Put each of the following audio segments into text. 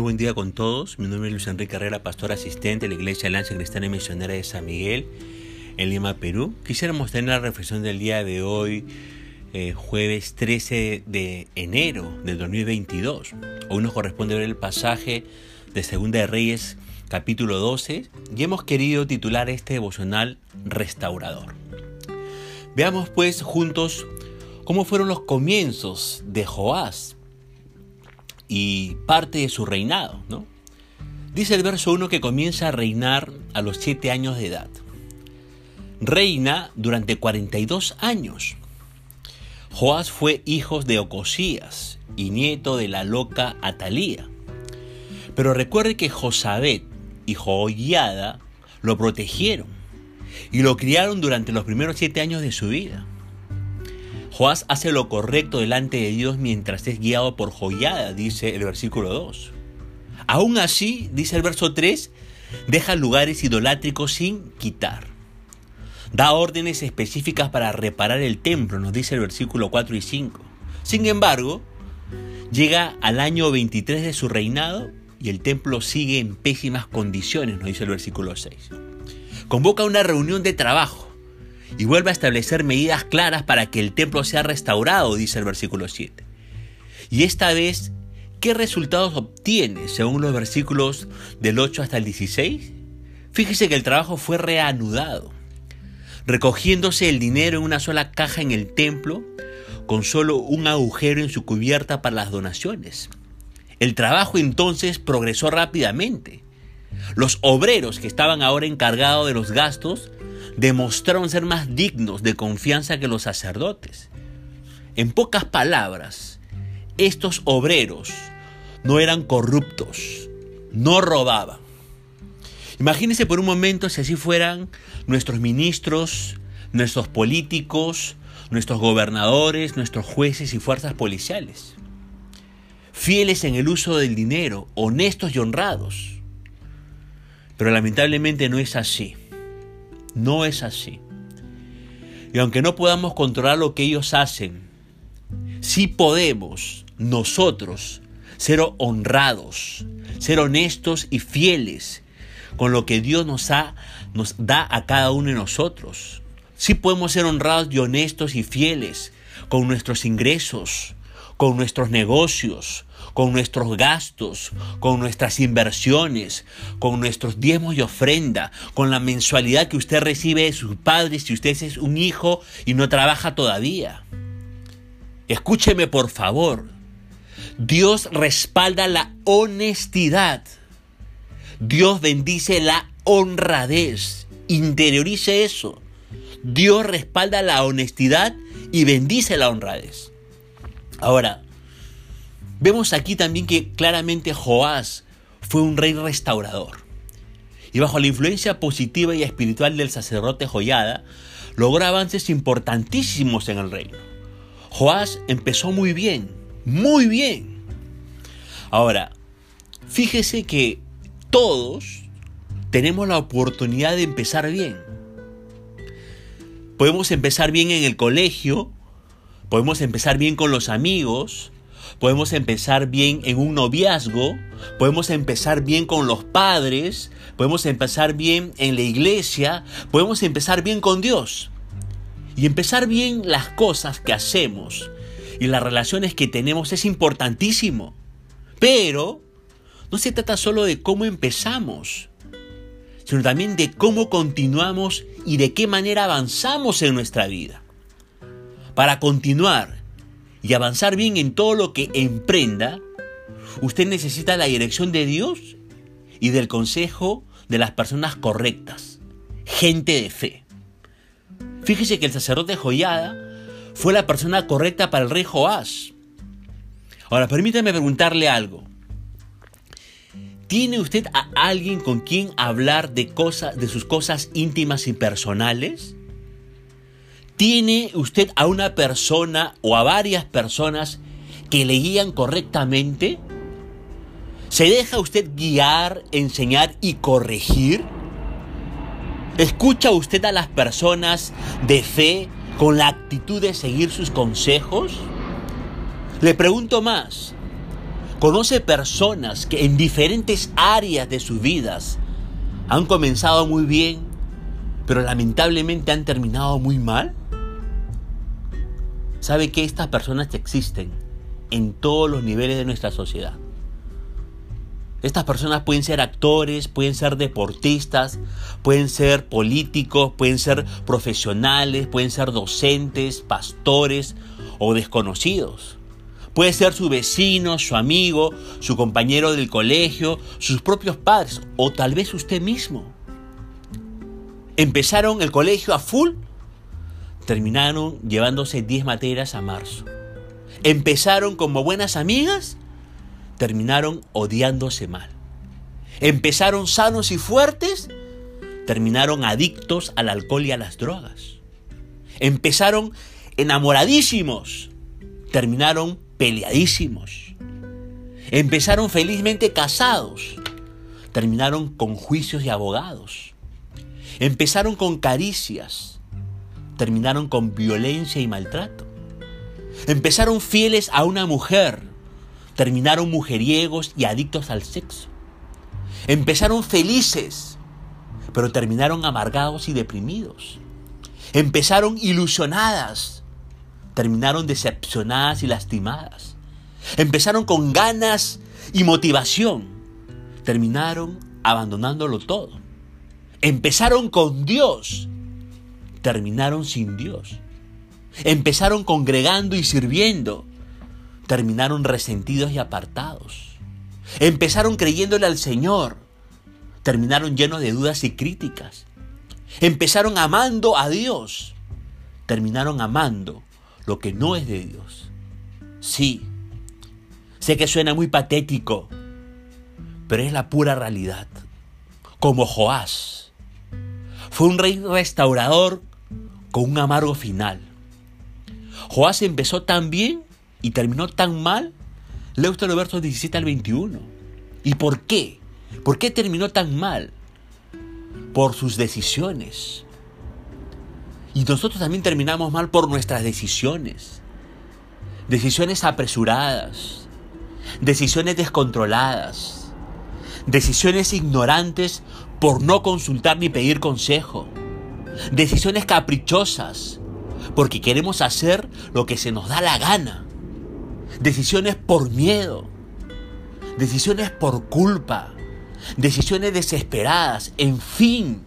Muy buen día con todos. Mi nombre es Luis Enrique Carrera, pastor asistente de la Iglesia Alianza Cristiana y Misionera de San Miguel, en Lima, Perú. Quisiéramos tener la reflexión del día de hoy, eh, jueves 13 de enero del 2022. Hoy nos corresponde ver el pasaje de Segunda de Reyes, capítulo 12, y hemos querido titular este devocional Restaurador. Veamos pues juntos cómo fueron los comienzos de Joás y parte de su reinado. Dice el verso 1 que comienza a reinar a los 7 años de edad. Reina durante 42 años. Joás fue hijo de Ocosías y nieto de la loca Atalía. Pero recuerde que Josabet y Joiada lo protegieron y lo criaron durante los primeros siete años de su vida. Joás hace lo correcto delante de Dios mientras es guiado por Joyada, dice el versículo 2. Aún así, dice el verso 3, deja lugares idolátricos sin quitar. Da órdenes específicas para reparar el templo, nos dice el versículo 4 y 5. Sin embargo, llega al año 23 de su reinado y el templo sigue en pésimas condiciones, nos dice el versículo 6. Convoca una reunión de trabajo y vuelve a establecer medidas claras para que el templo sea restaurado, dice el versículo 7. Y esta vez, ¿qué resultados obtiene según los versículos del 8 hasta el 16? Fíjese que el trabajo fue reanudado, recogiéndose el dinero en una sola caja en el templo, con solo un agujero en su cubierta para las donaciones. El trabajo entonces progresó rápidamente. Los obreros que estaban ahora encargados de los gastos demostraron ser más dignos de confianza que los sacerdotes. En pocas palabras, estos obreros no eran corruptos, no robaban. Imagínense por un momento si así fueran nuestros ministros, nuestros políticos, nuestros gobernadores, nuestros jueces y fuerzas policiales. Fieles en el uso del dinero, honestos y honrados. Pero lamentablemente no es así. No es así. Y aunque no podamos controlar lo que ellos hacen, sí podemos nosotros ser honrados, ser honestos y fieles con lo que Dios nos, ha, nos da a cada uno de nosotros. Sí podemos ser honrados y honestos y fieles con nuestros ingresos, con nuestros negocios, con nuestros gastos, con nuestras inversiones, con nuestros diezmos y ofrenda, con la mensualidad que usted recibe de sus padres si usted es un hijo y no trabaja todavía. Escúcheme por favor. Dios respalda la honestidad. Dios bendice la honradez. Interiorice eso. Dios respalda la honestidad y bendice la honradez. Ahora, Vemos aquí también que claramente Joás fue un rey restaurador. Y bajo la influencia positiva y espiritual del sacerdote Joyada, logró avances importantísimos en el reino. Joás empezó muy bien, muy bien. Ahora, fíjese que todos tenemos la oportunidad de empezar bien. Podemos empezar bien en el colegio, podemos empezar bien con los amigos, podemos empezar bien en un noviazgo, podemos empezar bien con los padres, podemos empezar bien en la iglesia, podemos empezar bien con Dios. Y empezar bien las cosas que hacemos y las relaciones que tenemos es importantísimo. Pero no se trata solo de cómo empezamos, sino también de cómo continuamos y de qué manera avanzamos en nuestra vida. Para continuar y avanzar bien en todo lo que emprenda, usted necesita la dirección de Dios y del consejo de las personas correctas, gente de fe. Fíjese que el sacerdote Joyada fue la persona correcta para el rey Joás. Ahora, permítame preguntarle algo. ¿Tiene usted a alguien con quien hablar de cosas, de sus cosas íntimas y personales? ¿Tiene usted a una persona o a varias personas que le guían correctamente? ¿Se deja usted guiar, enseñar y corregir? ¿Escucha usted a las personas de fe con la actitud de seguir sus consejos? Le pregunto más, Conoce personas que en diferentes áreas de sus vidas han comenzado muy bien, pero lamentablemente han terminado muy mal. ¿Sabe que estas personas existen en todos los niveles de nuestra sociedad? Estas personas pueden ser actores, pueden ser deportistas, pueden ser políticos, pueden ser profesionales, pueden ser docentes, pastores o desconocidos. Puede ser su vecino, su amigo, su compañero del colegio, sus propios padres o tal vez usted mismo. Empezaron el colegio a full, terminaron llevándose 10 materias a marzo. Empezaron como buenas amigas, terminaron odiándose mal. Empezaron sanos y fuertes, terminaron adictos al alcohol y a las drogas. Empezaron enamoradísimos, terminaron peleadísimos. Empezaron felizmente casados, terminaron con juicios y abogados. Empezaron con caricias, terminaron con violencia y maltrato. Empezaron fieles a una mujer, terminaron mujeriegos y adictos al sexo. Empezaron felices, pero terminaron amargados y deprimidos. Empezaron ilusionadas, terminaron decepcionadas y lastimadas. Empezaron con ganas y motivación, terminaron abandonándolo todo. Empezaron con Dios, terminaron sin Dios. Empezaron congregando y sirviendo, terminaron resentidos y apartados. Empezaron creyéndole al Señor, terminaron llenos de dudas y críticas. Empezaron amando a Dios, terminaron amando lo que no es de Dios. Sí, sé que suena muy patético, pero es la pura realidad. Como Joás, fue un rey restaurador con un amargo final. Joás empezó tan bien y terminó tan mal, leo usted los versos 17 al 21. ¿Y por qué? ¿Por qué terminó tan mal? Por sus decisiones. Y nosotros también terminamos mal por nuestras decisiones. Decisiones apresuradas, decisiones descontroladas, decisiones ignorantes por no consultar ni pedir consejo, decisiones caprichosas porque queremos hacer lo que se nos da la gana decisiones por miedo, decisiones por culpa, decisiones desesperadas, en fin.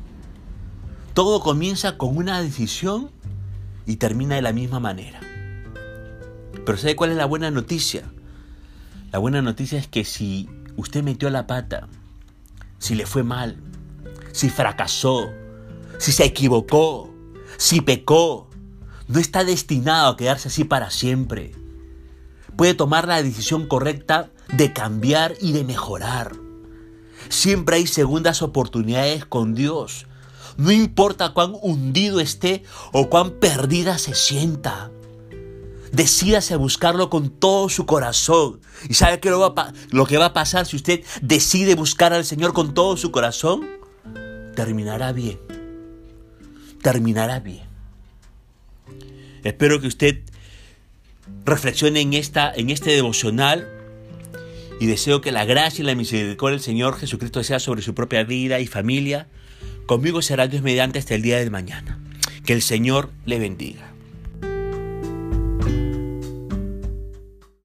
Todo comienza con una decisión y termina de la misma manera. Pero ¿sabe cuál es la buena noticia? La buena noticia es que si usted metió la pata, si le fue mal, si fracasó, si se equivocó, si pecó, no está destinado a quedarse así para siempre puede tomar la decisión correcta de cambiar y de mejorar. Siempre hay segundas oportunidades con Dios. No importa cuán hundido esté o cuán perdida se sienta. Decídase a buscarlo con todo su corazón. ¿Y sabe qué lo, va lo que va a pasar si usted decide buscar al Señor con todo su corazón? Terminará bien. Terminará bien. Espero que usted reflexione en, esta, en este devocional y deseo que la gracia y la misericordia del Señor Jesucristo sea sobre su propia vida y familia. Conmigo será Dios mediante hasta el día de mañana. Que el Señor le bendiga.